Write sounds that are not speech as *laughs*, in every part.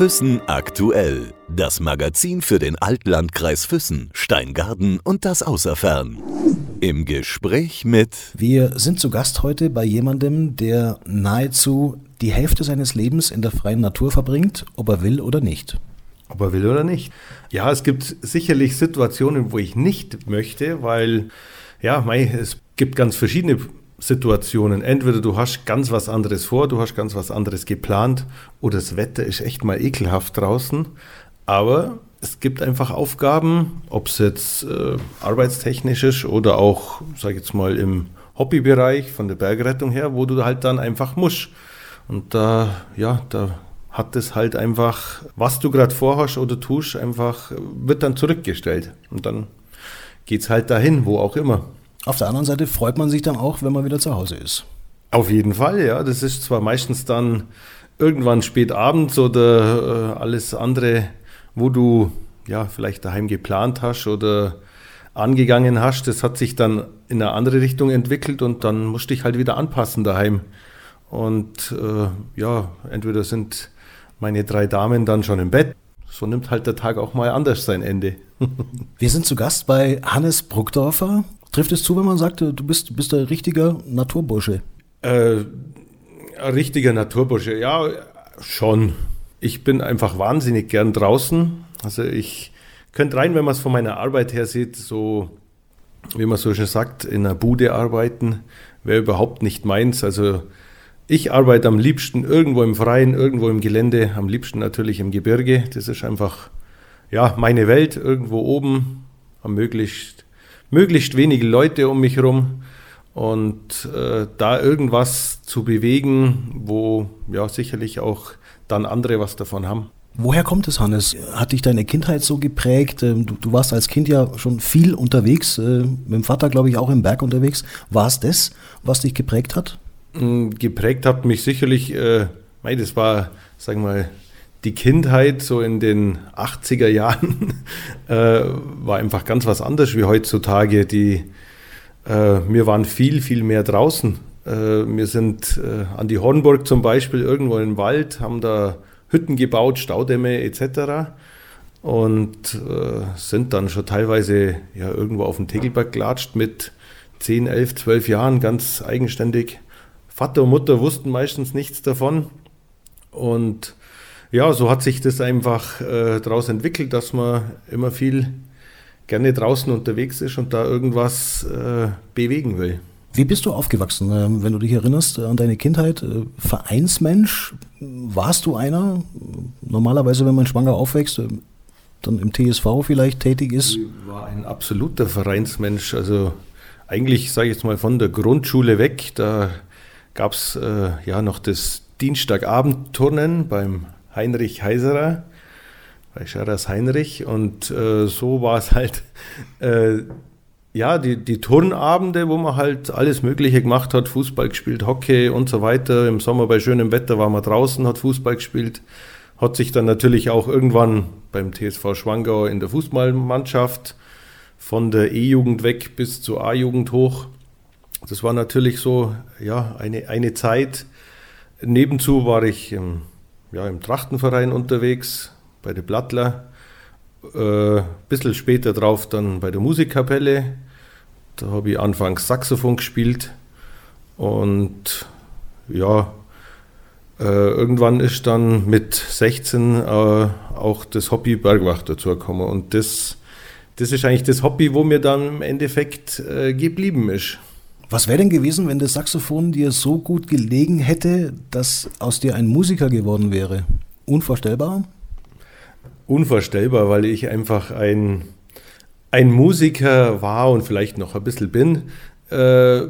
Füssen aktuell. Das Magazin für den Altlandkreis Füssen, Steingarten und das Außerfern. Im Gespräch mit. Wir sind zu Gast heute bei jemandem, der nahezu die Hälfte seines Lebens in der freien Natur verbringt, ob er will oder nicht. Ob er will oder nicht. Ja, es gibt sicherlich Situationen, wo ich nicht möchte, weil, ja, mei, es gibt ganz verschiedene Situationen. Entweder du hast ganz was anderes vor, du hast ganz was anderes geplant oder das Wetter ist echt mal ekelhaft draußen. Aber es gibt einfach Aufgaben, ob es jetzt äh, arbeitstechnisch ist oder auch, sag ich jetzt mal, im Hobbybereich von der Bergrettung her, wo du halt dann einfach musst. Und da, ja, da hat es halt einfach, was du gerade vorhast oder tust, einfach, wird dann zurückgestellt. Und dann geht es halt dahin, wo auch immer. Auf der anderen Seite freut man sich dann auch, wenn man wieder zu Hause ist. Auf jeden Fall, ja. Das ist zwar meistens dann irgendwann spät abends oder äh, alles andere, wo du ja vielleicht daheim geplant hast oder angegangen hast. Das hat sich dann in eine andere Richtung entwickelt und dann musst du dich halt wieder anpassen daheim. Und äh, ja, entweder sind meine drei Damen dann schon im Bett. So nimmt halt der Tag auch mal anders sein Ende. *laughs* Wir sind zu Gast bei Hannes Bruckdorfer. Trifft es zu, wenn man sagt, du bist, bist ein richtiger Naturbursche? Äh, ein richtiger Naturbursche, ja, schon. Ich bin einfach wahnsinnig gern draußen. Also ich könnte rein, wenn man es von meiner Arbeit her sieht, so, wie man so schön sagt, in einer Bude arbeiten, wäre überhaupt nicht meins. Also ich arbeite am liebsten irgendwo im Freien, irgendwo im Gelände, am liebsten natürlich im Gebirge. Das ist einfach, ja, meine Welt, irgendwo oben, am möglichst möglichst wenige Leute um mich herum und äh, da irgendwas zu bewegen, wo ja sicherlich auch dann andere was davon haben. Woher kommt es, Hannes? Hat dich deine Kindheit so geprägt? Ähm, du, du warst als Kind ja schon viel unterwegs, äh, mit dem Vater, glaube ich, auch im Berg unterwegs. War es das, was dich geprägt hat? Mm, geprägt hat mich sicherlich, äh, das war, sagen wir mal, die Kindheit so in den 80er Jahren *laughs* äh, war einfach ganz was anderes wie heutzutage. Die, äh, wir waren viel, viel mehr draußen. Äh, wir sind äh, an die Hornburg zum Beispiel irgendwo im Wald, haben da Hütten gebaut, Staudämme etc. Und äh, sind dann schon teilweise ja, irgendwo auf den Tegelberg gelatscht mit 10, 11, 12 Jahren, ganz eigenständig. Vater und Mutter wussten meistens nichts davon. Und ja, so hat sich das einfach äh, daraus entwickelt, dass man immer viel gerne draußen unterwegs ist und da irgendwas äh, bewegen will. Wie bist du aufgewachsen, ähm, wenn du dich erinnerst an deine Kindheit? Äh, Vereinsmensch? Warst du einer? Normalerweise, wenn man schwanger aufwächst, äh, dann im TSV vielleicht tätig ist? Ich war ein absoluter Vereinsmensch. Also eigentlich, sage ich jetzt mal, von der Grundschule weg. Da gab es äh, ja noch das Dienstagabendturnen beim Heinrich Heiserer, bei Scheras Heinrich. Und äh, so war es *laughs* halt, äh, ja, die, die Turnabende, wo man halt alles Mögliche gemacht hat, Fußball gespielt, Hockey und so weiter. Im Sommer bei schönem Wetter war man draußen, hat Fußball gespielt. Hat sich dann natürlich auch irgendwann beim TSV Schwangau in der Fußballmannschaft von der E-Jugend weg bis zur A-Jugend hoch. Das war natürlich so, ja, eine, eine Zeit. Nebenzu war ich ja, im Trachtenverein unterwegs, bei den Blattler. Äh, bisschen später drauf dann bei der Musikkapelle. Da habe ich anfangs Saxophon gespielt. Und ja, äh, irgendwann ist dann mit 16 äh, auch das Hobby Bergwacht dazu gekommen. Und das, das ist eigentlich das Hobby, wo mir dann im Endeffekt äh, geblieben ist. Was wäre denn gewesen, wenn das Saxophon dir so gut gelegen hätte, dass aus dir ein Musiker geworden wäre? Unvorstellbar? Unvorstellbar, weil ich einfach ein, ein Musiker war und vielleicht noch ein bisschen bin, äh,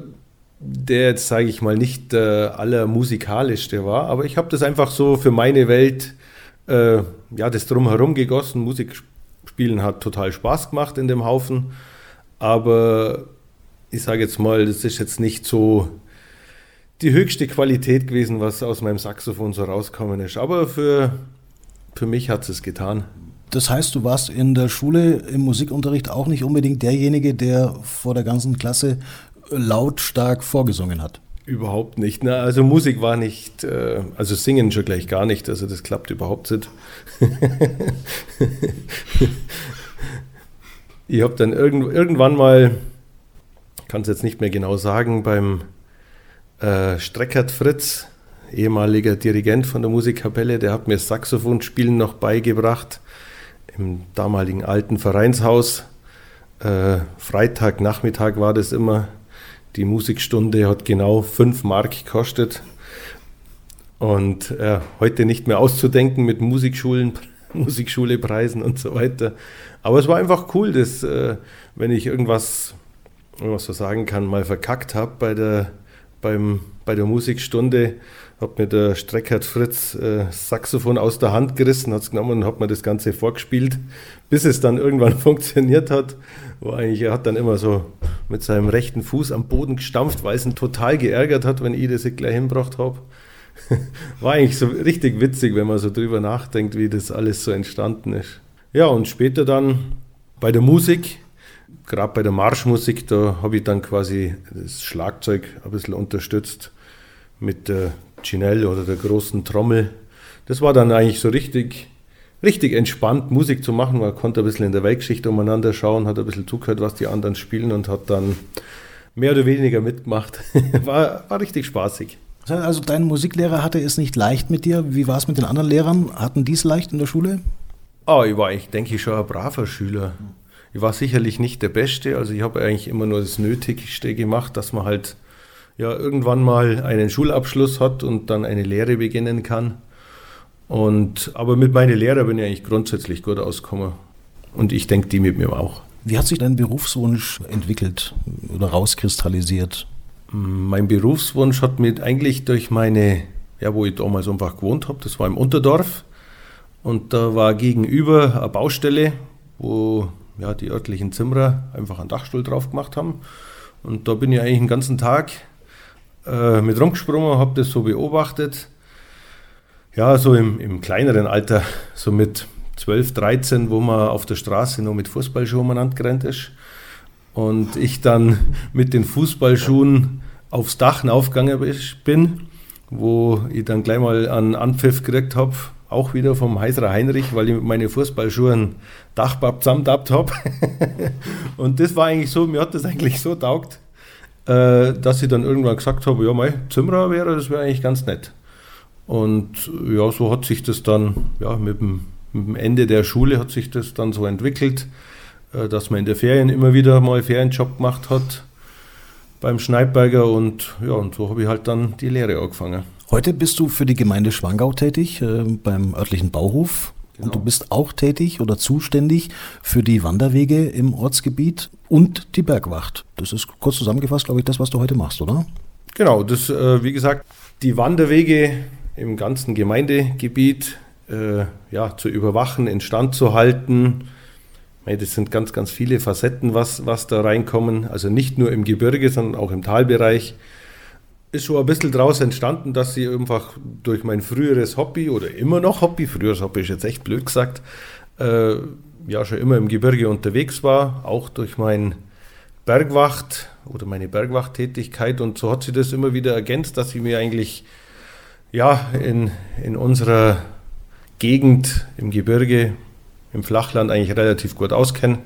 der jetzt, sage ich mal, nicht äh, allermusikalischste war, aber ich habe das einfach so für meine Welt, äh, ja, das drumherum gegossen. Musik spielen hat total Spaß gemacht in dem Haufen, aber ich sage jetzt mal, das ist jetzt nicht so die höchste Qualität gewesen, was aus meinem Saxophon so rauskommen ist. Aber für, für mich hat es getan. Das heißt, du warst in der Schule im Musikunterricht auch nicht unbedingt derjenige, der vor der ganzen Klasse lautstark vorgesungen hat. Überhaupt nicht. Ne? Also Musik war nicht, äh, also Singen schon gleich gar nicht. Also das klappt überhaupt nicht. *laughs* ich habe dann irgend, irgendwann mal, kann es jetzt nicht mehr genau sagen, beim äh, Streckert Fritz, ehemaliger Dirigent von der Musikkapelle, der hat mir Saxophonspielen noch beigebracht im damaligen alten Vereinshaus. Äh, Freitagnachmittag war das immer. Die Musikstunde hat genau 5 Mark gekostet. Und äh, heute nicht mehr auszudenken mit Musikschulen, *laughs* Musikschulepreisen und so weiter. Aber es war einfach cool, dass, äh, wenn ich irgendwas, wenn man so sagen kann, mal verkackt habe bei der, beim, bei der Musikstunde, hat mir der Streckert Fritz äh, Saxophon aus der Hand gerissen, hat es genommen und hat mir das Ganze vorgespielt, bis es dann irgendwann *laughs* funktioniert hat. Wo eigentlich, er hat dann immer so mit seinem rechten Fuß am Boden gestampft, weil es ihn total geärgert hat, wenn ich das gleich hinbracht habe. *laughs* War eigentlich so richtig witzig, wenn man so drüber nachdenkt, wie das alles so entstanden ist. Ja, und später dann bei der Musik, gerade bei der Marschmusik, da habe ich dann quasi das Schlagzeug ein bisschen unterstützt mit der Ginelle oder der großen Trommel. Das war dann eigentlich so richtig, richtig entspannt, Musik zu machen. Man konnte ein bisschen in der Weltgeschichte umeinander schauen, hat ein bisschen zugehört, was die anderen spielen und hat dann mehr oder weniger mitgemacht. *laughs* war, war richtig spaßig. Also dein Musiklehrer hatte es nicht leicht mit dir. Wie war es mit den anderen Lehrern? Hatten die es leicht in der Schule? Oh, ich war eigentlich, denke ich, schon ein braver Schüler. Ich war sicherlich nicht der Beste. Also ich habe eigentlich immer nur das Nötigste gemacht, dass man halt ja irgendwann mal einen Schulabschluss hat und dann eine Lehre beginnen kann. Und, aber mit meinen Lehrern bin ich eigentlich grundsätzlich gut ausgekommen. Und ich denke, die mit mir auch. Wie hat sich dein Berufswunsch entwickelt oder rauskristallisiert? Mein Berufswunsch hat mich eigentlich durch meine, ja, wo ich damals einfach gewohnt habe, das war im Unterdorf. Und da war gegenüber eine Baustelle, wo ja, die örtlichen Zimmerer einfach einen Dachstuhl drauf gemacht haben. Und da bin ich eigentlich den ganzen Tag äh, mit rumgesprungen, habe das so beobachtet. Ja, so im, im, kleineren Alter, so mit 12, 13, wo man auf der Straße nur mit Fußballschuhen umeinander gerannt ist. Und ich dann *laughs* mit den Fußballschuhen aufs Dach aufgegangen bin, wo ich dann gleich mal einen Anpfiff gekriegt habe, auch wieder vom Heiserer Heinrich, weil ich mit meinen Fußballschuhen Dachbab zusammentappt habe. *laughs* und das war eigentlich so, mir hat das eigentlich so taugt, äh, dass ich dann irgendwann gesagt habe, ja, mein Zimmerer wäre, das wäre eigentlich ganz nett. Und ja, so hat sich das dann, ja, mit dem, mit dem Ende der Schule hat sich das dann so entwickelt, äh, dass man in der Ferien immer wieder mal Ferienjob gemacht hat beim Schneidberger und ja, und so habe ich halt dann die Lehre angefangen. Heute bist du für die Gemeinde Schwangau tätig, äh, beim örtlichen Bauhof. Genau. Und du bist auch tätig oder zuständig für die Wanderwege im Ortsgebiet und die Bergwacht. Das ist kurz zusammengefasst, glaube ich, das, was du heute machst, oder? Genau, das, äh, wie gesagt, die Wanderwege im ganzen Gemeindegebiet äh, ja, zu überwachen, instand zu halten. Das sind ganz, ganz viele Facetten, was, was da reinkommen. Also nicht nur im Gebirge, sondern auch im Talbereich ist schon ein bisschen daraus entstanden, dass ich einfach durch mein früheres Hobby oder immer noch Hobby, früheres Hobby ist jetzt echt blöd gesagt, äh, ja schon immer im Gebirge unterwegs war, auch durch mein Bergwacht oder meine Bergwachttätigkeit und so hat sich das immer wieder ergänzt, dass ich mir eigentlich ja in, in unserer Gegend im Gebirge, im Flachland eigentlich relativ gut auskenne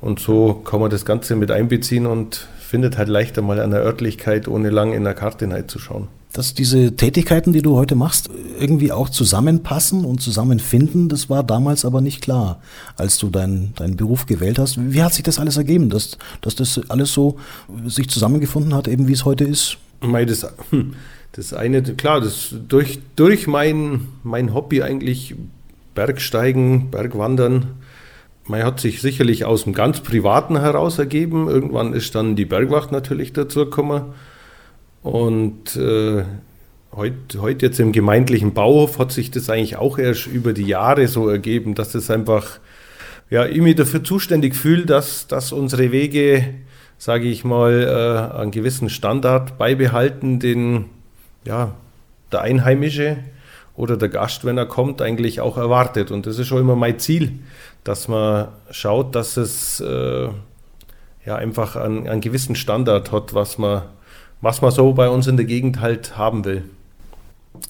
und so kann man das Ganze mit einbeziehen und findet halt leichter mal an der Örtlichkeit, ohne lang in der Karte hineinzuschauen. Dass diese Tätigkeiten, die du heute machst, irgendwie auch zusammenpassen und zusammenfinden, das war damals aber nicht klar, als du deinen dein Beruf gewählt hast. Wie hat sich das alles ergeben, dass, dass das alles so sich zusammengefunden hat, eben wie es heute ist? Das, hm, das eine, klar, das durch, durch mein, mein Hobby eigentlich Bergsteigen, Bergwandern, man hat sich sicherlich aus dem ganz Privaten heraus ergeben. Irgendwann ist dann die Bergwacht natürlich dazu gekommen. Und äh, heute heut jetzt im gemeindlichen Bauhof hat sich das eigentlich auch erst über die Jahre so ergeben, dass es einfach, ja, ich mich dafür zuständig fühle, dass, dass unsere Wege, sage ich mal, äh, einen gewissen Standard beibehalten, den ja, der Einheimische oder der Gast, wenn er kommt, eigentlich auch erwartet. Und das ist schon immer mein Ziel, dass man schaut, dass es äh, ja einfach einen, einen, gewissen Standard hat, was man, was man so bei uns in der Gegend halt haben will.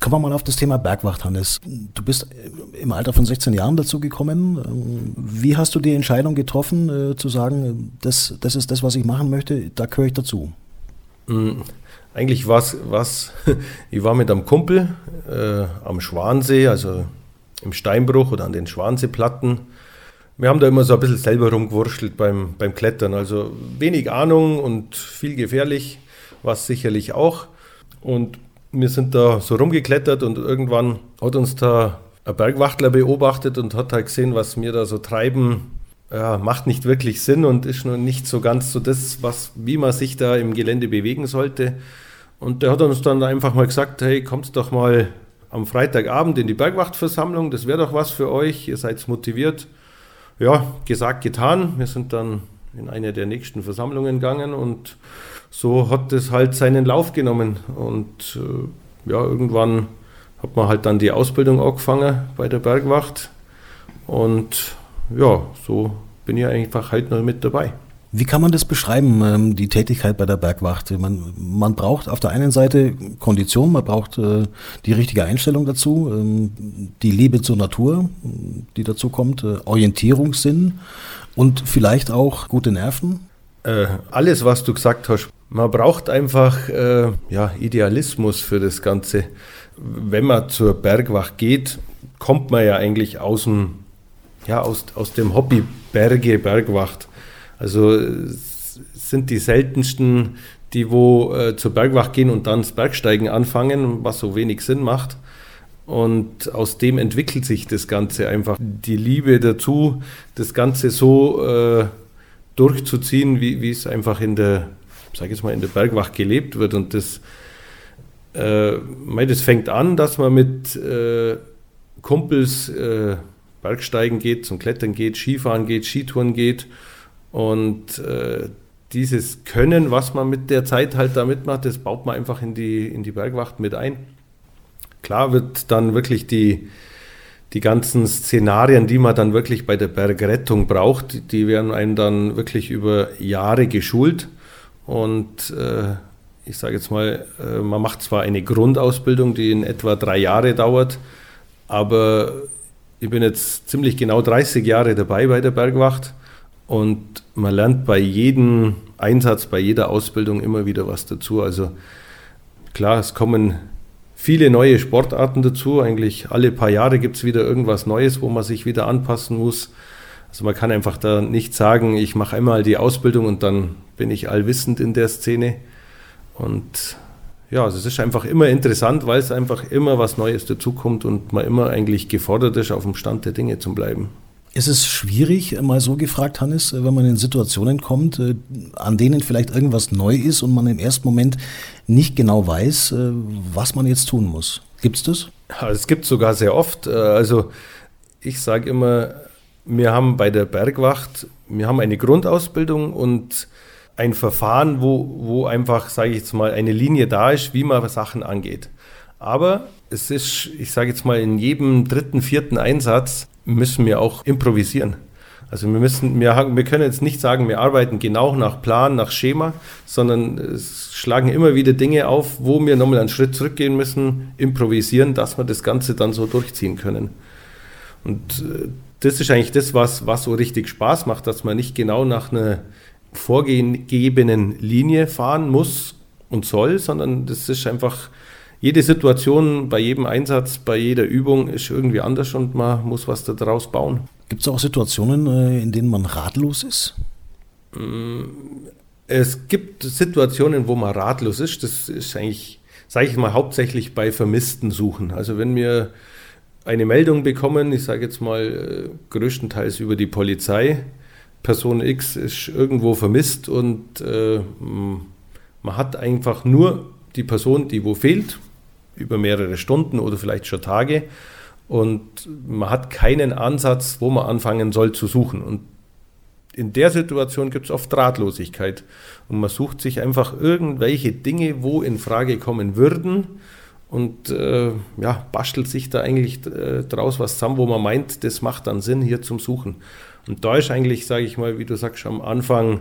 Kommen wir mal auf das Thema Bergwacht, Hannes. Du bist im Alter von 16 Jahren dazu gekommen. Wie hast du die Entscheidung getroffen, äh, zu sagen, das, das ist das, was ich machen möchte, da gehöre ich dazu? Eigentlich war es, *laughs* ich war mit einem Kumpel äh, am Schwansee, also im Steinbruch oder an den Schwanseeplatten. Wir haben da immer so ein bisschen selber rumgewurschtelt beim, beim Klettern. Also wenig Ahnung und viel gefährlich, was sicherlich auch. Und wir sind da so rumgeklettert und irgendwann hat uns da ein Bergwachtler beobachtet und hat halt gesehen, was wir da so treiben. Ja, macht nicht wirklich Sinn und ist noch nicht so ganz so das, was, wie man sich da im Gelände bewegen sollte. Und der hat uns dann einfach mal gesagt, hey, kommt doch mal am Freitagabend in die Bergwachtversammlung, das wäre doch was für euch, ihr seid motiviert. Ja, gesagt, getan. Wir sind dann in eine der nächsten Versammlungen gegangen und so hat es halt seinen Lauf genommen. Und äh, ja, irgendwann hat man halt dann die Ausbildung angefangen bei der Bergwacht. Und ja, so bin ich einfach halt noch mit dabei. Wie kann man das beschreiben, ähm, die Tätigkeit bei der Bergwacht? Man, man braucht auf der einen Seite Kondition, man braucht äh, die richtige Einstellung dazu, ähm, die Liebe zur Natur, die dazu kommt, äh, Orientierungssinn und vielleicht auch gute Nerven. Äh, alles, was du gesagt hast, man braucht einfach äh, ja, Idealismus für das Ganze. Wenn man zur Bergwacht geht, kommt man ja eigentlich aus dem, ja, aus, aus dem Hobby Berge, Bergwacht. Also sind die seltensten, die wo äh, zur Bergwacht gehen und dann das Bergsteigen anfangen, was so wenig Sinn macht. Und aus dem entwickelt sich das Ganze einfach. Die Liebe dazu, das Ganze so äh, durchzuziehen, wie, wie es einfach in der sage jetzt mal, in der Bergwacht gelebt wird. Und das, äh, das fängt an, dass man mit äh, Kumpels äh, Bergsteigen geht, zum Klettern geht, Skifahren geht, Skitouren geht. Und äh, dieses Können, was man mit der Zeit halt da mitmacht, das baut man einfach in die, in die Bergwacht mit ein. Klar wird dann wirklich die, die ganzen Szenarien, die man dann wirklich bei der Bergrettung braucht, die werden einem dann wirklich über Jahre geschult. Und äh, ich sage jetzt mal, äh, man macht zwar eine Grundausbildung, die in etwa drei Jahre dauert, aber ich bin jetzt ziemlich genau 30 Jahre dabei bei der Bergwacht und man lernt bei jedem Einsatz, bei jeder Ausbildung immer wieder was dazu. Also klar, es kommen viele neue Sportarten dazu. Eigentlich alle paar Jahre gibt es wieder irgendwas Neues, wo man sich wieder anpassen muss. Also man kann einfach da nicht sagen, ich mache einmal die Ausbildung und dann bin ich allwissend in der Szene. Und ja, also es ist einfach immer interessant, weil es einfach immer was Neues dazukommt und man immer eigentlich gefordert ist, auf dem Stand der Dinge zu bleiben. Ist es schwierig, mal so gefragt, Hannes, wenn man in Situationen kommt, äh, an denen vielleicht irgendwas neu ist und man im ersten Moment nicht genau weiß, äh, was man jetzt tun muss? Gibt es das? Es gibt sogar sehr oft. Äh, also ich sage immer, wir haben bei der Bergwacht, wir haben eine Grundausbildung und ein Verfahren, wo, wo einfach, sage ich jetzt mal, eine Linie da ist, wie man Sachen angeht. Aber es ist, ich sage jetzt mal, in jedem dritten, vierten Einsatz müssen wir auch improvisieren. Also wir müssen, wir, wir können jetzt nicht sagen, wir arbeiten genau nach Plan, nach Schema, sondern es schlagen immer wieder Dinge auf, wo wir nochmal einen Schritt zurückgehen müssen, improvisieren, dass wir das Ganze dann so durchziehen können. Und äh, das ist eigentlich das, was, was so richtig Spaß macht, dass man nicht genau nach einer vorgegebenen Linie fahren muss und soll, sondern das ist einfach, jede Situation, bei jedem Einsatz, bei jeder Übung ist irgendwie anders und man muss was daraus bauen. Gibt es auch Situationen, äh, in denen man ratlos ist? Mm, es gibt Situationen, wo man ratlos ist. Das ist eigentlich, sage ich mal, hauptsächlich bei Vermissten suchen. Also wenn wir eine Meldung bekommen, ich sage jetzt mal äh, größtenteils über die Polizei, Person X ist irgendwo vermisst und äh, man hat einfach nur die Person, die wo fehlt, über mehrere Stunden oder vielleicht schon Tage und man hat keinen Ansatz, wo man anfangen soll zu suchen. Und in der Situation gibt es oft Drahtlosigkeit und man sucht sich einfach irgendwelche Dinge, wo in Frage kommen würden und äh, ja, bastelt sich da eigentlich äh, draus was zusammen, wo man meint, das macht dann Sinn hier zum Suchen. Und da ist eigentlich, sage ich mal, wie du sagst, am Anfang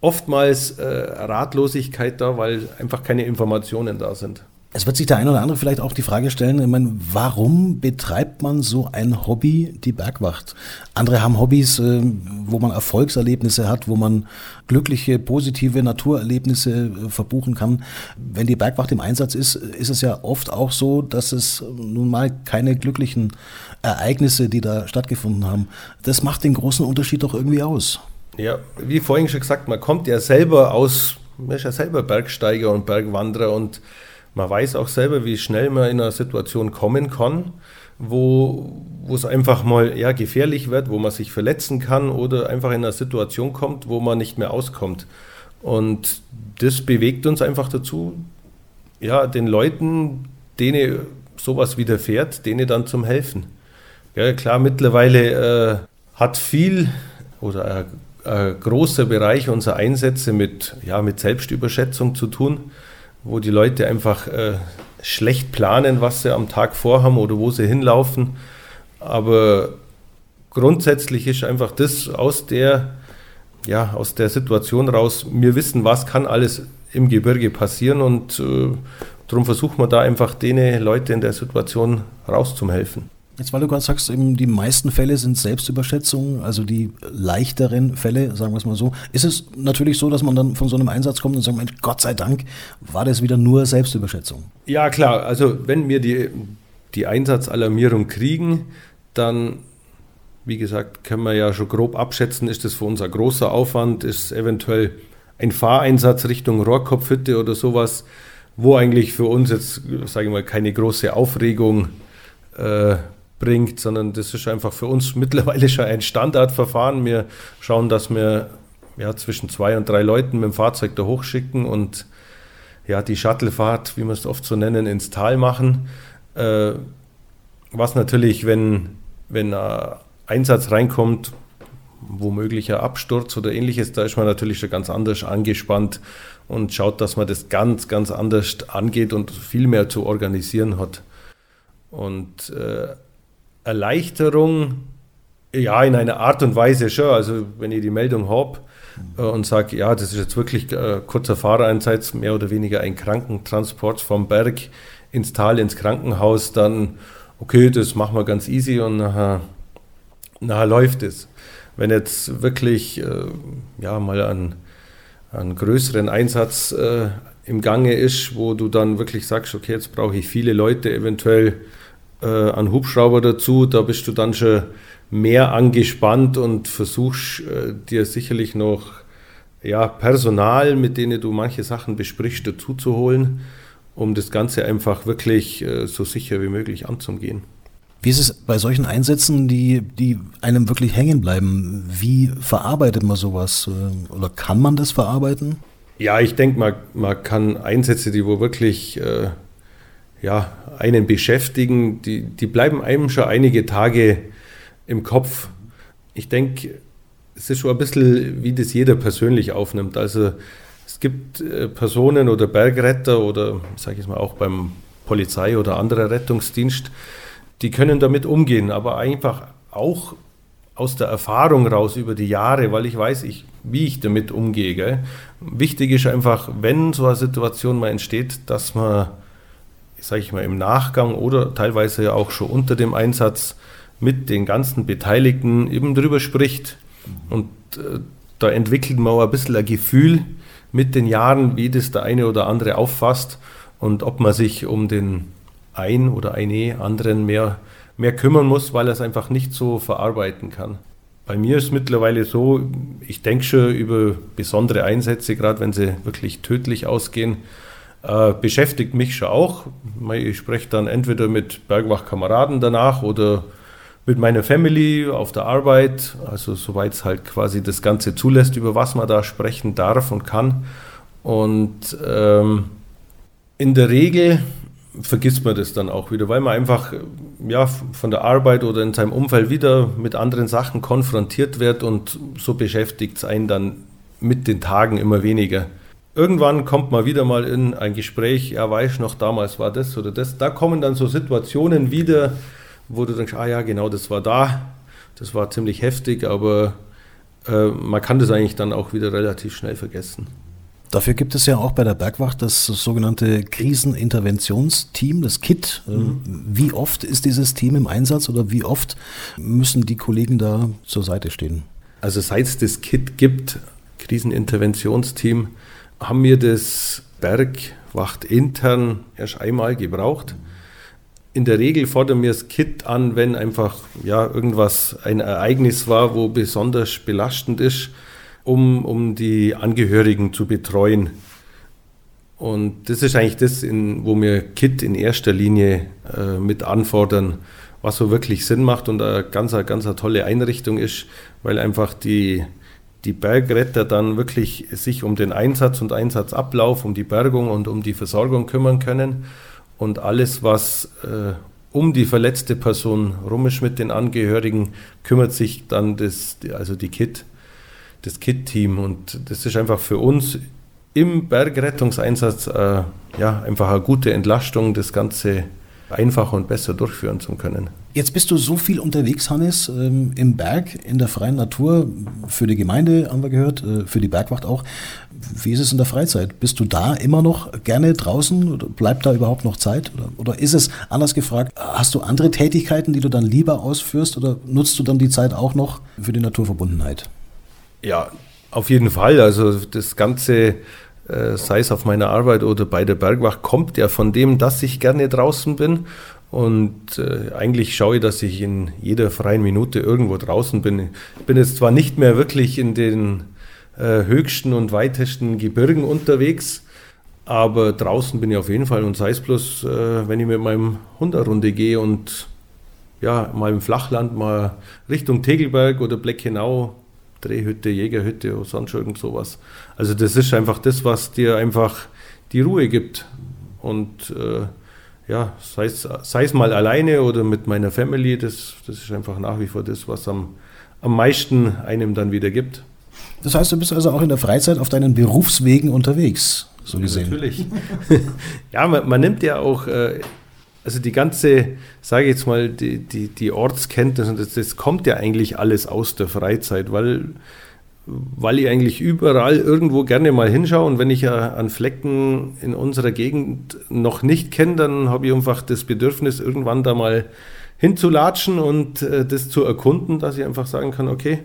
oftmals äh, Ratlosigkeit da, weil einfach keine Informationen da sind. Es wird sich der eine oder andere vielleicht auch die Frage stellen, ich meine, warum betreibt man so ein Hobby, die Bergwacht? Andere haben Hobbys, äh, wo man Erfolgserlebnisse hat, wo man glückliche, positive Naturerlebnisse äh, verbuchen kann. Wenn die Bergwacht im Einsatz ist, ist es ja oft auch so, dass es nun mal keine glücklichen Ereignisse, die da stattgefunden haben. Das macht den großen Unterschied doch irgendwie aus. Ja, wie vorhin schon gesagt, man kommt ja selber aus, man ist ja selber Bergsteiger und Bergwanderer und man weiß auch selber, wie schnell man in eine Situation kommen kann, wo, wo es einfach mal eher gefährlich wird, wo man sich verletzen kann oder einfach in eine Situation kommt, wo man nicht mehr auskommt. Und das bewegt uns einfach dazu, ja, den Leuten, denen sowas widerfährt, denen dann zum Helfen. Ja, klar, mittlerweile äh, hat viel oder ein, ein großer Bereich unserer Einsätze mit, ja, mit Selbstüberschätzung zu tun wo die Leute einfach äh, schlecht planen, was sie am Tag vorhaben oder wo sie hinlaufen. Aber grundsätzlich ist einfach das aus der, ja, aus der Situation raus, wir wissen, was kann alles im Gebirge passieren und äh, darum versuchen wir da einfach denen Leute in der Situation rauszuhelfen. Jetzt, weil du gerade sagst, eben die meisten Fälle sind Selbstüberschätzungen, also die leichteren Fälle, sagen wir es mal so. Ist es natürlich so, dass man dann von so einem Einsatz kommt und sagt, Mensch, Gott sei Dank war das wieder nur Selbstüberschätzung? Ja, klar. Also wenn wir die, die Einsatzalarmierung kriegen, dann, wie gesagt, können wir ja schon grob abschätzen, ist das für uns ein großer Aufwand, ist eventuell ein Fahreinsatz Richtung Rohrkopfhütte oder sowas, wo eigentlich für uns jetzt, sage ich mal, keine große Aufregung äh, bringt, sondern das ist einfach für uns mittlerweile schon ein Standardverfahren. Wir schauen, dass wir ja, zwischen zwei und drei Leuten mit dem Fahrzeug da hochschicken und ja, die Shuttlefahrt, wie wir es oft so nennen, ins Tal machen. Äh, was natürlich, wenn, wenn ein Einsatz reinkommt, womöglich ein Absturz oder ähnliches, da ist man natürlich schon ganz anders angespannt und schaut, dass man das ganz, ganz anders angeht und viel mehr zu organisieren hat. Und äh, Erleichterung, ja, in einer Art und Weise schon. Also, wenn ich die Meldung habe äh, und sage, ja, das ist jetzt wirklich äh, kurzer Fahreinsatz, mehr oder weniger ein Krankentransport vom Berg ins Tal, ins Krankenhaus, dann, okay, das machen wir ganz easy und nachher, nachher läuft es. Wenn jetzt wirklich, äh, ja, mal ein einen größeren Einsatz äh, im Gange ist, wo du dann wirklich sagst, okay, jetzt brauche ich viele Leute, eventuell äh, einen Hubschrauber dazu, da bist du dann schon mehr angespannt und versuchst äh, dir sicherlich noch ja, Personal, mit denen du manche Sachen besprichst, dazu zu holen, um das Ganze einfach wirklich äh, so sicher wie möglich anzugehen. Wie ist es bei solchen Einsätzen, die, die einem wirklich hängen bleiben? Wie verarbeitet man sowas? Äh, oder kann man das verarbeiten? Ja, ich denke, man, man kann Einsätze, die wo wirklich äh, ja, einen beschäftigen, die, die bleiben einem schon einige Tage im Kopf. Ich denke, es ist schon ein bisschen, wie das jeder persönlich aufnimmt. Also es gibt äh, Personen oder Bergretter oder, sage ich mal, auch beim Polizei oder anderer Rettungsdienst, die können damit umgehen, aber einfach auch aus der Erfahrung raus über die Jahre, weil ich weiß, ich, wie ich damit umgehe. Gell? Wichtig ist einfach, wenn so eine Situation mal entsteht, dass man sage ich mal, im Nachgang oder teilweise ja auch schon unter dem Einsatz mit den ganzen Beteiligten eben drüber spricht. Und äh, da entwickelt man auch ein bisschen ein Gefühl mit den Jahren, wie das der eine oder andere auffasst und ob man sich um den ein oder eine anderen mehr, mehr kümmern muss, weil er es einfach nicht so verarbeiten kann. Bei mir ist mittlerweile so, ich denke schon über besondere Einsätze, gerade wenn sie wirklich tödlich ausgehen, äh, beschäftigt mich schon auch. Ich spreche dann entweder mit Bergwachkameraden danach oder mit meiner Family auf der Arbeit, also soweit es halt quasi das Ganze zulässt, über was man da sprechen darf und kann. Und ähm, in der Regel vergisst man das dann auch wieder, weil man einfach ja, von der Arbeit oder in seinem Umfeld wieder mit anderen Sachen konfrontiert wird und so beschäftigt es einen dann mit den Tagen immer weniger irgendwann kommt man wieder mal in ein Gespräch, ja, weißt noch, damals war das oder das. Da kommen dann so Situationen wieder, wo du denkst, ah ja, genau, das war da. Das war ziemlich heftig, aber äh, man kann das eigentlich dann auch wieder relativ schnell vergessen. Dafür gibt es ja auch bei der Bergwacht das sogenannte Kriseninterventionsteam, das KIT. Äh, mhm. Wie oft ist dieses Team im Einsatz oder wie oft müssen die Kollegen da zur Seite stehen? Also seit es das KIT gibt, Kriseninterventionsteam, haben wir das Bergwacht intern erst einmal gebraucht. In der Regel fordern wir das Kit an, wenn einfach ja, irgendwas, ein Ereignis war, wo besonders belastend ist, um, um die Angehörigen zu betreuen. Und das ist eigentlich das, in, wo wir KIT in erster Linie äh, mit anfordern, was so wirklich Sinn macht und eine ganz, ganz eine tolle Einrichtung ist, weil einfach die, die Bergretter dann wirklich sich um den Einsatz und Einsatzablauf, um die Bergung und um die Versorgung kümmern können. Und alles, was äh, um die verletzte Person rum ist mit den Angehörigen, kümmert sich dann das, also die KIT, das KIT-Team. Und das ist einfach für uns im Bergrettungseinsatz äh, ja, einfach eine gute Entlastung, das Ganze einfacher und besser durchführen zu können. Jetzt bist du so viel unterwegs, Hannes, ähm, im Berg, in der freien Natur, für die Gemeinde haben wir gehört, äh, für die Bergwacht auch. Wie ist es in der Freizeit? Bist du da immer noch gerne draußen? Oder bleibt da überhaupt noch Zeit? Oder, oder ist es anders gefragt, hast du andere Tätigkeiten, die du dann lieber ausführst oder nutzt du dann die Zeit auch noch für die Naturverbundenheit? Ja, auf jeden Fall. Also das Ganze äh, sei es auf meiner Arbeit oder bei der Bergwacht, kommt ja von dem, dass ich gerne draußen bin. Und äh, eigentlich schaue ich, dass ich in jeder freien Minute irgendwo draußen bin. Ich bin jetzt zwar nicht mehr wirklich in den äh, höchsten und weitesten Gebirgen unterwegs, aber draußen bin ich auf jeden Fall und sei es bloß, äh, wenn ich mit meinem Hund eine Runde gehe und ja, mal im Flachland, mal Richtung Tegelberg oder Bleckenau Drehhütte, Jägerhütte oder sonst irgend sowas. Also das ist einfach das, was dir einfach die Ruhe gibt. Und äh, ja, sei es, sei es mal alleine oder mit meiner Family, das, das ist einfach nach wie vor das, was am, am meisten einem dann wieder gibt. Das heißt, du bist also auch in der Freizeit auf deinen Berufswegen unterwegs, so gesehen. Natürlich. *laughs* ja, man, man, nimmt ja auch äh, also die ganze, sage ich jetzt mal, die, die, die Ortskenntnis, und das, das kommt ja eigentlich alles aus der Freizeit, weil, weil ich eigentlich überall irgendwo gerne mal hinschaue und wenn ich ja an Flecken in unserer Gegend noch nicht kenne, dann habe ich einfach das Bedürfnis, irgendwann da mal hinzulatschen und äh, das zu erkunden, dass ich einfach sagen kann, okay,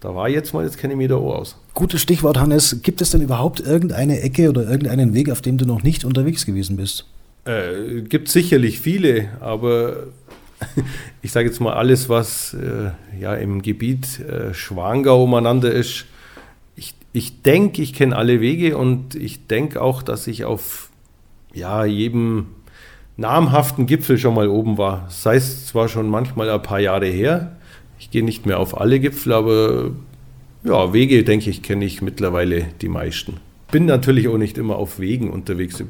da war jetzt mal, jetzt kenne ich mich da auch aus. Gutes Stichwort, Hannes. Gibt es denn überhaupt irgendeine Ecke oder irgendeinen Weg, auf dem du noch nicht unterwegs gewesen bist? Äh, gibt sicherlich viele, aber *laughs* ich sage jetzt mal alles, was äh, ja im Gebiet äh, Schwangau umeinander ist. Ich, ich denke, ich kenne alle Wege und ich denke auch, dass ich auf ja, jedem namhaften Gipfel schon mal oben war. Sei es zwar schon manchmal ein paar Jahre her, ich gehe nicht mehr auf alle Gipfel, aber ja, Wege, denke ich, kenne ich mittlerweile die meisten. Bin natürlich auch nicht immer auf Wegen unterwegs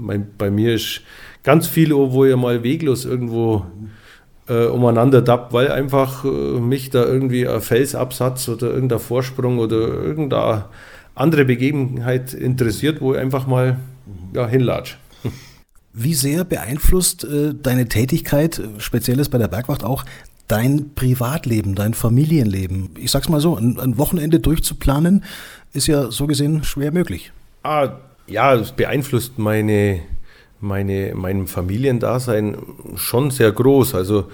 mein, bei mir ist ganz viel, wo ihr mal weglos irgendwo äh, umeinander dappt, weil einfach äh, mich da irgendwie ein Felsabsatz oder irgendein Vorsprung oder irgendeine andere Begebenheit interessiert, wo ich einfach mal ja, hinlatsch. *laughs* Wie sehr beeinflusst äh, deine Tätigkeit, spezielles bei der Bergwacht auch, dein Privatleben, dein Familienleben? Ich sag's mal so, ein, ein Wochenende durchzuplanen, ist ja so gesehen schwer möglich. Ah, ja, es beeinflusst meine, meine, mein Familiendasein schon sehr groß. Also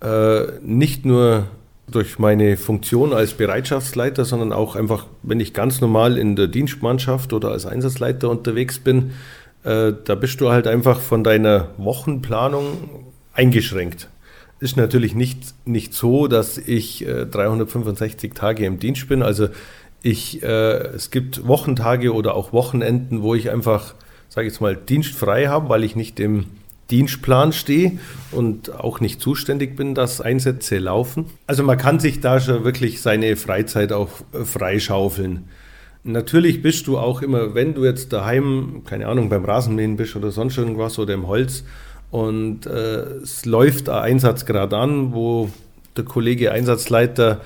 äh, nicht nur durch meine Funktion als Bereitschaftsleiter, sondern auch einfach, wenn ich ganz normal in der Dienstmannschaft oder als Einsatzleiter unterwegs bin, äh, da bist du halt einfach von deiner Wochenplanung eingeschränkt. Ist natürlich nicht, nicht so, dass ich äh, 365 Tage im Dienst bin. Also ich, äh, es gibt Wochentage oder auch Wochenenden, wo ich einfach, sage ich jetzt mal, dienstfrei habe, weil ich nicht im Dienstplan stehe und auch nicht zuständig bin, dass Einsätze laufen. Also man kann sich da schon wirklich seine Freizeit auch äh, freischaufeln. Natürlich bist du auch immer, wenn du jetzt daheim, keine Ahnung, beim Rasenmähen bist oder sonst irgendwas oder im Holz und äh, es läuft ein Einsatz gerade an, wo der Kollege Einsatzleiter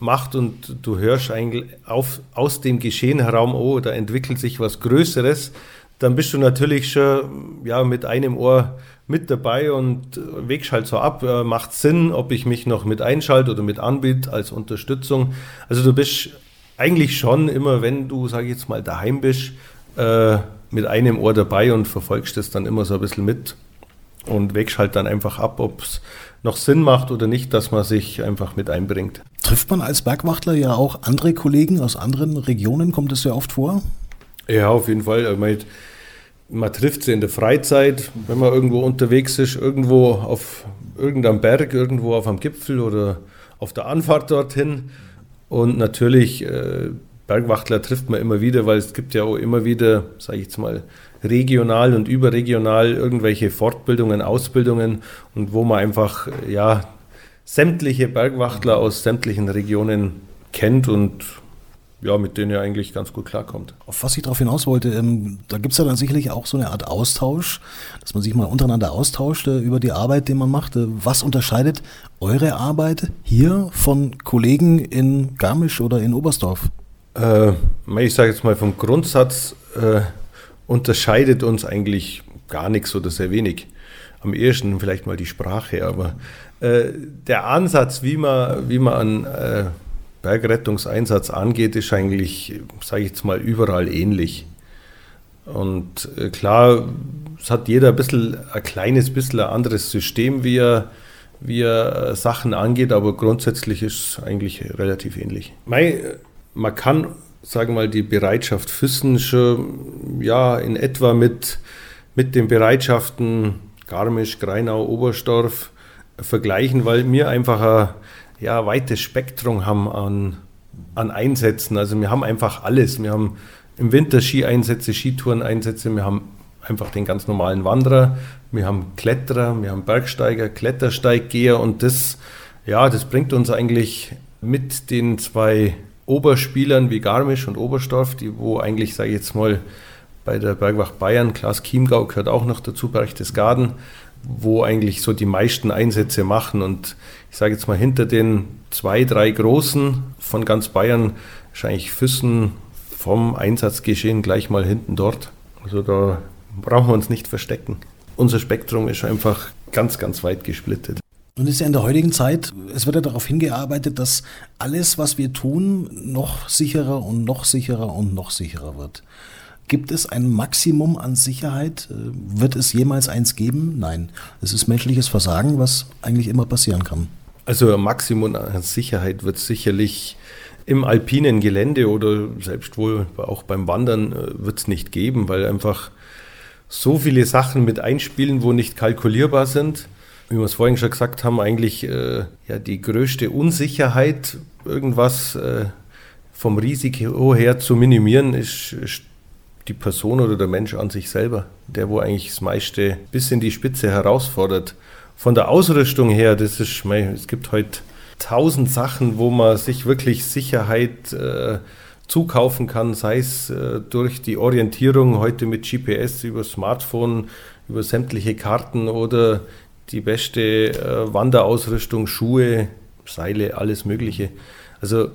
macht und du hörst eigentlich auf, aus dem Geschehen heraus, oh, da entwickelt sich was Größeres, dann bist du natürlich schon ja, mit einem Ohr mit dabei und wägst halt so ab, äh, macht Sinn, ob ich mich noch mit einschalte oder mit anbiete als Unterstützung. Also du bist eigentlich schon immer, wenn du, sage ich jetzt mal, daheim bist, äh, mit einem Ohr dabei und verfolgst das dann immer so ein bisschen mit und wägst halt dann einfach ab, ob es noch Sinn macht oder nicht, dass man sich einfach mit einbringt. Trifft man als Bergwachtler ja auch andere Kollegen aus anderen Regionen? Kommt das ja oft vor? Ja, auf jeden Fall. Ich meine, man trifft sie in der Freizeit, wenn man irgendwo unterwegs ist, irgendwo auf irgendeinem Berg, irgendwo auf einem Gipfel oder auf der Anfahrt dorthin. Und natürlich, äh, Bergwachtler trifft man immer wieder, weil es gibt ja auch immer wieder, sage ich jetzt mal, regional und überregional irgendwelche Fortbildungen, Ausbildungen und wo man einfach, ja, sämtliche Bergwachtler aus sämtlichen Regionen kennt und ja, mit denen er eigentlich ganz gut klarkommt. Auf was ich darauf hinaus wollte, ähm, da gibt es ja dann sicherlich auch so eine Art Austausch, dass man sich mal untereinander austauscht äh, über die Arbeit, die man macht. Äh, was unterscheidet eure Arbeit hier von Kollegen in Garmisch oder in Oberstdorf? Äh, ich sage jetzt mal vom Grundsatz äh, unterscheidet uns eigentlich gar nichts oder sehr wenig. Am ehesten vielleicht mal die Sprache, aber äh, der Ansatz, wie man, wie man an Bergrettungseinsatz angeht, ist eigentlich, sage ich jetzt mal, überall ähnlich. Und äh, klar, es hat jeder ein bisschen, ein kleines bisschen ein anderes System, wie er, wie er äh, Sachen angeht, aber grundsätzlich ist es eigentlich relativ ähnlich. Man kann, sagen wir mal, die Bereitschaft Füssen schon ja, in etwa mit, mit den Bereitschaften Garmisch, Greinau, Oberstdorf vergleichen, weil wir einfach ein ja, weites Spektrum haben an, an Einsätzen. Also wir haben einfach alles. Wir haben im Winter Ski-Einsätze, Skitouren-Einsätze, wir haben einfach den ganz normalen Wanderer, wir haben Kletterer, wir haben Bergsteiger, Klettersteiggeher und das, ja, das bringt uns eigentlich mit den zwei Oberspielern wie Garmisch und Oberstdorf, die wo eigentlich, sage ich jetzt mal, bei der Bergwacht Bayern, Klaas Chiemgau gehört auch noch dazu, Berchtesgaden, wo eigentlich so die meisten Einsätze machen. Und ich sage jetzt mal, hinter den zwei, drei Großen von ganz Bayern wahrscheinlich Füssen vom Einsatzgeschehen gleich mal hinten dort. Also da brauchen wir uns nicht verstecken. Unser Spektrum ist einfach ganz, ganz weit gesplittet. Und ist ja in der heutigen Zeit, es wird ja darauf hingearbeitet, dass alles, was wir tun, noch sicherer und noch sicherer und noch sicherer wird. Gibt es ein Maximum an Sicherheit? Äh, wird es jemals eins geben? Nein. Es ist menschliches Versagen, was eigentlich immer passieren kann. Also ein Maximum an Sicherheit wird sicherlich im alpinen Gelände oder selbst wohl auch beim Wandern äh, wird es nicht geben, weil einfach so viele Sachen mit einspielen, wo nicht kalkulierbar sind. Wie wir es vorhin schon gesagt haben, eigentlich äh, ja die größte Unsicherheit, irgendwas äh, vom Risiko her zu minimieren, ist, ist die Person oder der Mensch an sich selber, der wo eigentlich das meiste bis in die Spitze herausfordert. Von der Ausrüstung her, das ist, es gibt heute tausend Sachen, wo man sich wirklich Sicherheit äh, zukaufen kann, sei es äh, durch die Orientierung heute mit GPS über Smartphone, über sämtliche Karten oder die beste äh, Wanderausrüstung, Schuhe, Seile, alles Mögliche. Also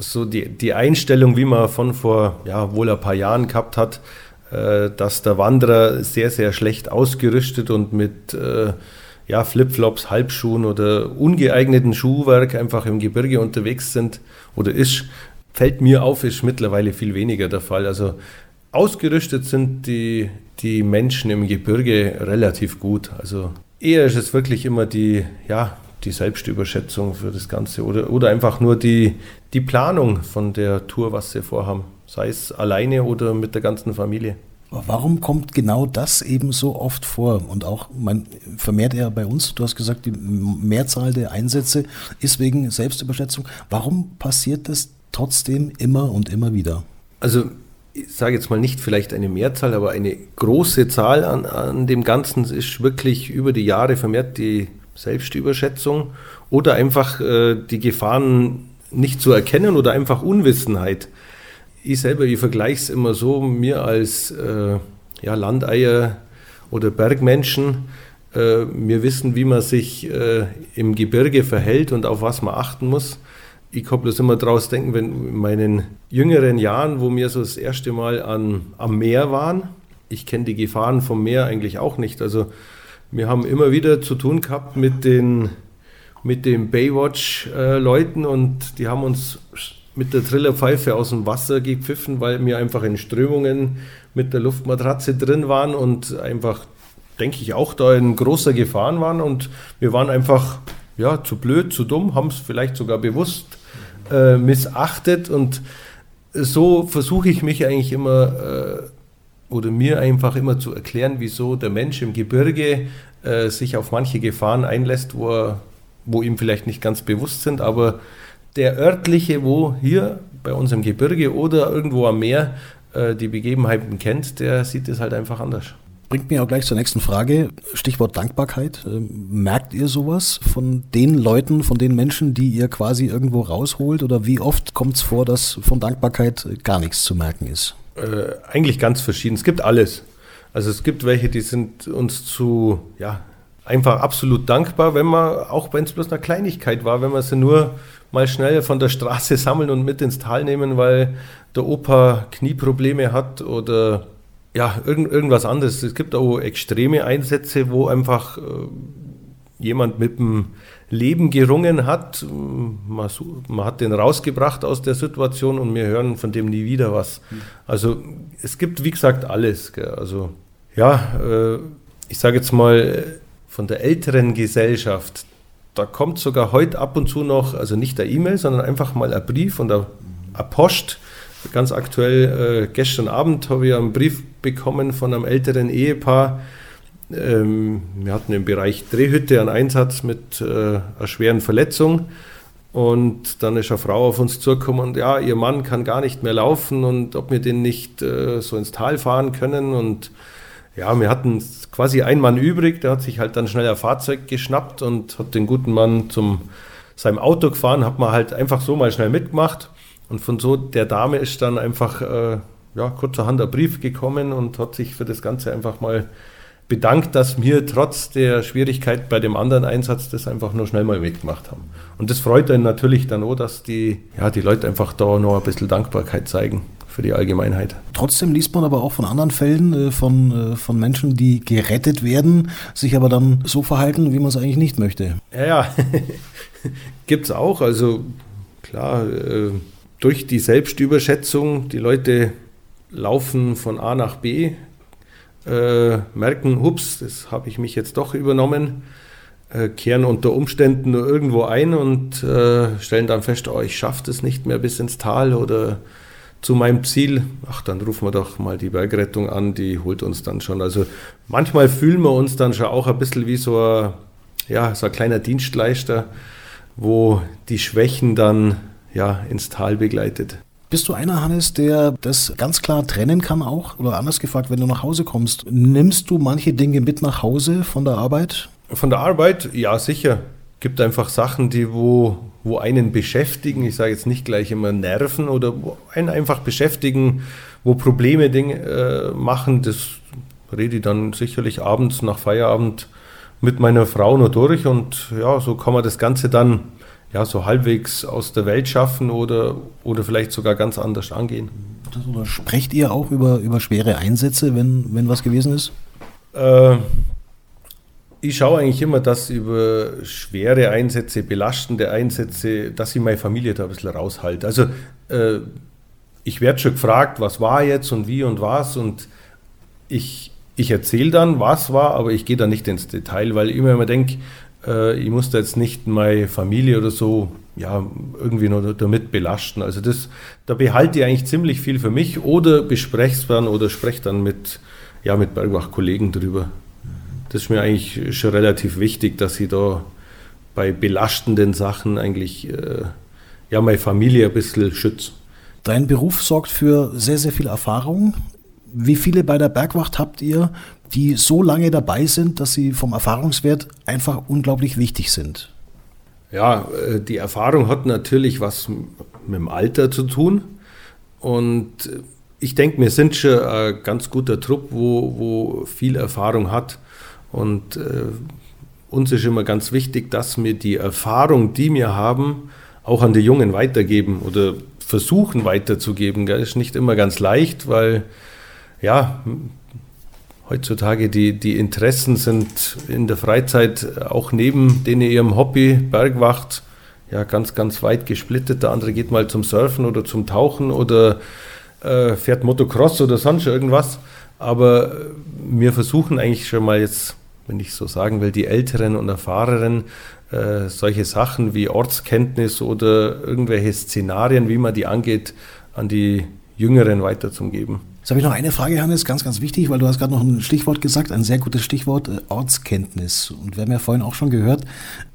so die, die Einstellung, wie man von vor ja, wohl ein paar Jahren gehabt hat, äh, dass der Wanderer sehr, sehr schlecht ausgerüstet und mit äh, ja, Flipflops, Halbschuhen oder ungeeigneten Schuhwerk einfach im Gebirge unterwegs sind oder ist, fällt mir auf, ist mittlerweile viel weniger der Fall. Also ausgerüstet sind die, die Menschen im Gebirge relativ gut. Also eher ist es wirklich immer die, ja, die Selbstüberschätzung für das Ganze oder, oder einfach nur die, die Planung von der Tour, was sie vorhaben, sei es alleine oder mit der ganzen Familie. Warum kommt genau das eben so oft vor? Und auch, man vermehrt er bei uns, du hast gesagt, die Mehrzahl der Einsätze ist wegen Selbstüberschätzung. Warum passiert das trotzdem immer und immer wieder? Also, ich sage jetzt mal nicht vielleicht eine Mehrzahl, aber eine große Zahl an, an dem Ganzen ist wirklich über die Jahre vermehrt die Selbstüberschätzung oder einfach äh, die Gefahren nicht zu erkennen oder einfach Unwissenheit. Ich selber, ich vergleiche es immer so, mir als äh, ja, Landeier oder Bergmenschen, äh, wir wissen, wie man sich äh, im Gebirge verhält und auf was man achten muss. Ich kann bloß immer draus denken, wenn in meinen jüngeren Jahren, wo wir so das erste Mal an, am Meer waren, ich kenne die Gefahren vom Meer eigentlich auch nicht. Also wir haben immer wieder zu tun gehabt mit den, mit den Baywatch-Leuten und die haben uns mit der Trillerpfeife aus dem Wasser gepfiffen, weil wir einfach in Strömungen mit der Luftmatratze drin waren und einfach, denke ich, auch da in großer Gefahr waren. Und wir waren einfach ja, zu blöd, zu dumm, haben es vielleicht sogar bewusst äh, missachtet. Und so versuche ich mich eigentlich immer äh, oder mir einfach immer zu erklären, wieso der Mensch im Gebirge äh, sich auf manche Gefahren einlässt, wo, er, wo ihm vielleicht nicht ganz bewusst sind, aber der örtliche, wo hier bei uns im Gebirge oder irgendwo am Meer äh, die Begebenheiten kennt, der sieht es halt einfach anders. Bringt mir auch gleich zur nächsten Frage. Stichwort Dankbarkeit. Ähm, merkt ihr sowas von den Leuten, von den Menschen, die ihr quasi irgendwo rausholt? Oder wie oft kommt es vor, dass von Dankbarkeit gar nichts zu merken ist? Äh, eigentlich ganz verschieden. Es gibt alles. Also es gibt welche, die sind uns zu, ja, einfach absolut dankbar, wenn man, auch wenn es bloß eine Kleinigkeit war, wenn man sie nur mal schnell von der Straße *laughs* sammeln und mit ins Tal nehmen, weil der Opa Knieprobleme hat oder ja, irgend, irgendwas anderes. Es gibt auch extreme Einsätze, wo einfach äh, jemand mit dem Leben gerungen hat. Man, hat den rausgebracht aus der Situation und wir hören von dem nie wieder was. Also es gibt, wie gesagt, alles. Also ja, äh, ich sage jetzt mal, von der älteren Gesellschaft, da kommt sogar heute ab und zu noch, also nicht der E-Mail, sondern einfach mal ein Brief von der Post Ganz aktuell, äh, gestern Abend habe ich einen Brief bekommen von einem älteren Ehepaar. Ähm, wir hatten im Bereich Drehhütte einen Einsatz mit äh, einer schweren Verletzung. Und dann ist eine Frau auf uns zugekommen und ja, ihr Mann kann gar nicht mehr laufen und ob wir den nicht äh, so ins Tal fahren können. Und ja, wir hatten quasi einen Mann übrig, der hat sich halt dann schnell ein Fahrzeug geschnappt und hat den guten Mann zum seinem Auto gefahren, hat man halt einfach so mal schnell mitgemacht. Und von so der Dame ist dann einfach äh, ja, kurzerhand ein Brief gekommen und hat sich für das Ganze einfach mal bedankt, dass wir trotz der Schwierigkeit bei dem anderen Einsatz das einfach nur schnell mal mitgemacht haben. Und das freut einen natürlich dann auch, dass die, ja, die Leute einfach da noch ein bisschen Dankbarkeit zeigen für die Allgemeinheit. Trotzdem liest man aber auch von anderen Fällen äh, von, äh, von Menschen, die gerettet werden, sich aber dann so verhalten, wie man es eigentlich nicht möchte. Ja, ja. *laughs* gibt es auch. Also klar, äh, durch die Selbstüberschätzung, die Leute laufen von A nach B, äh, merken, hups, das habe ich mich jetzt doch übernommen, äh, kehren unter Umständen nur irgendwo ein und äh, stellen dann fest, oh, ich schaffe es nicht mehr bis ins Tal oder zu meinem Ziel. Ach, dann rufen wir doch mal die Bergrettung an, die holt uns dann schon. Also manchmal fühlen wir uns dann schon auch ein bisschen wie so ein, ja, so ein kleiner Dienstleister, wo die Schwächen dann ja, ins Tal begleitet. Bist du einer, Hannes, der das ganz klar trennen kann auch? Oder anders gefragt, wenn du nach Hause kommst, nimmst du manche Dinge mit nach Hause von der Arbeit? Von der Arbeit, ja, sicher. Gibt einfach Sachen, die wo, wo einen beschäftigen. Ich sage jetzt nicht gleich immer nerven oder einen einfach beschäftigen, wo Probleme Dinge äh, machen. Das rede ich dann sicherlich abends nach Feierabend mit meiner Frau nur durch und ja, so kann man das Ganze dann ja, so halbwegs aus der Welt schaffen oder, oder vielleicht sogar ganz anders angehen. Oder sprecht ihr auch über, über schwere Einsätze, wenn, wenn was gewesen ist? Äh, ich schaue eigentlich immer, dass über schwere Einsätze, belastende Einsätze, dass ich meine Familie da ein bisschen raushalte. Also äh, ich werde schon gefragt, was war jetzt und wie und was und ich, ich erzähle dann, was war, aber ich gehe da nicht ins Detail, weil ich immer immer denke, äh, ich muss da jetzt nicht meine Familie oder so ja, irgendwie noch damit belasten. Also das, da behalte ich eigentlich ziemlich viel für mich oder bespreche es dann oder spreche dann mit, ja, mit Bergwach-Kollegen drüber. Das ist mir eigentlich schon relativ wichtig, dass ich da bei belastenden Sachen eigentlich äh, ja, meine Familie ein bisschen schütze. Dein Beruf sorgt für sehr, sehr viel Erfahrung. Wie viele bei der Bergwacht habt ihr, die so lange dabei sind, dass sie vom Erfahrungswert einfach unglaublich wichtig sind? Ja, äh, die Erfahrung hat natürlich was mit dem Alter zu tun. Und äh, ich denke, wir sind schon ein ganz guter Trupp, wo, wo viel Erfahrung hat. Und äh, uns ist immer ganz wichtig, dass wir die Erfahrung, die wir haben, auch an die Jungen weitergeben oder versuchen weiterzugeben. Das ist nicht immer ganz leicht, weil ja, heutzutage die, die Interessen sind in der Freizeit auch neben denen ihrem Hobby, Bergwacht, ja, ganz, ganz weit gesplittet. Der andere geht mal zum Surfen oder zum Tauchen oder äh, fährt Motocross oder sonst irgendwas. Aber wir versuchen eigentlich schon mal jetzt, wenn ich so sagen will, die Älteren und Erfahrenen, äh, solche Sachen wie Ortskenntnis oder irgendwelche Szenarien, wie man die angeht, an die Jüngeren weiterzugeben. Jetzt habe ich noch eine Frage, Hannes, ganz, ganz wichtig, weil du hast gerade noch ein Stichwort gesagt, ein sehr gutes Stichwort, äh, Ortskenntnis. Und wir haben ja vorhin auch schon gehört,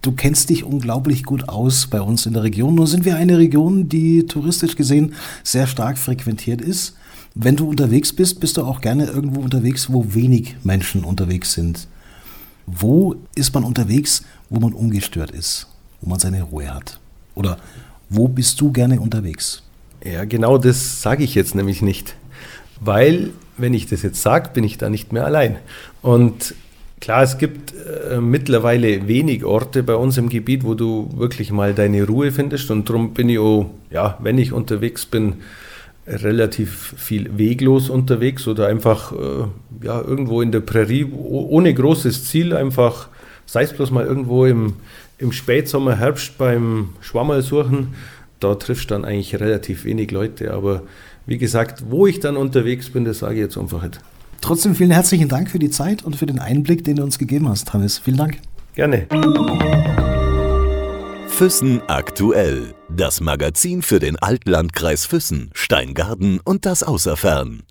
du kennst dich unglaublich gut aus bei uns in der Region. Nun sind wir eine Region, die touristisch gesehen sehr stark frequentiert ist. Wenn du unterwegs bist, bist du auch gerne irgendwo unterwegs, wo wenig Menschen unterwegs sind. Wo ist man unterwegs, wo man ungestört ist, wo man seine Ruhe hat? Oder wo bist du gerne unterwegs? Ja, genau das sage ich jetzt nämlich nicht weil, wenn ich das jetzt sage, bin ich da nicht mehr allein. Und klar, es gibt äh, mittlerweile wenig Orte bei uns im Gebiet, wo du wirklich mal deine Ruhe findest. Und darum bin ich auch, ja, wenn ich unterwegs bin, relativ viel weglos unterwegs oder einfach äh, ja, irgendwo in der Prärie ohne großes Ziel, einfach, sei es bloß mal irgendwo im, im Spätsommer, Herbst beim Schwammerl suchen, da triffst du dann eigentlich relativ wenig Leute. Aber wie gesagt, wo ich dann unterwegs bin, das sage ich jetzt einfach nicht. Trotzdem vielen herzlichen Dank für die Zeit und für den Einblick, den du uns gegeben hast, Hannes. Vielen Dank. Gerne. Füssen aktuell. Das Magazin für den Altlandkreis Füssen, Steingarten und das Außerfern.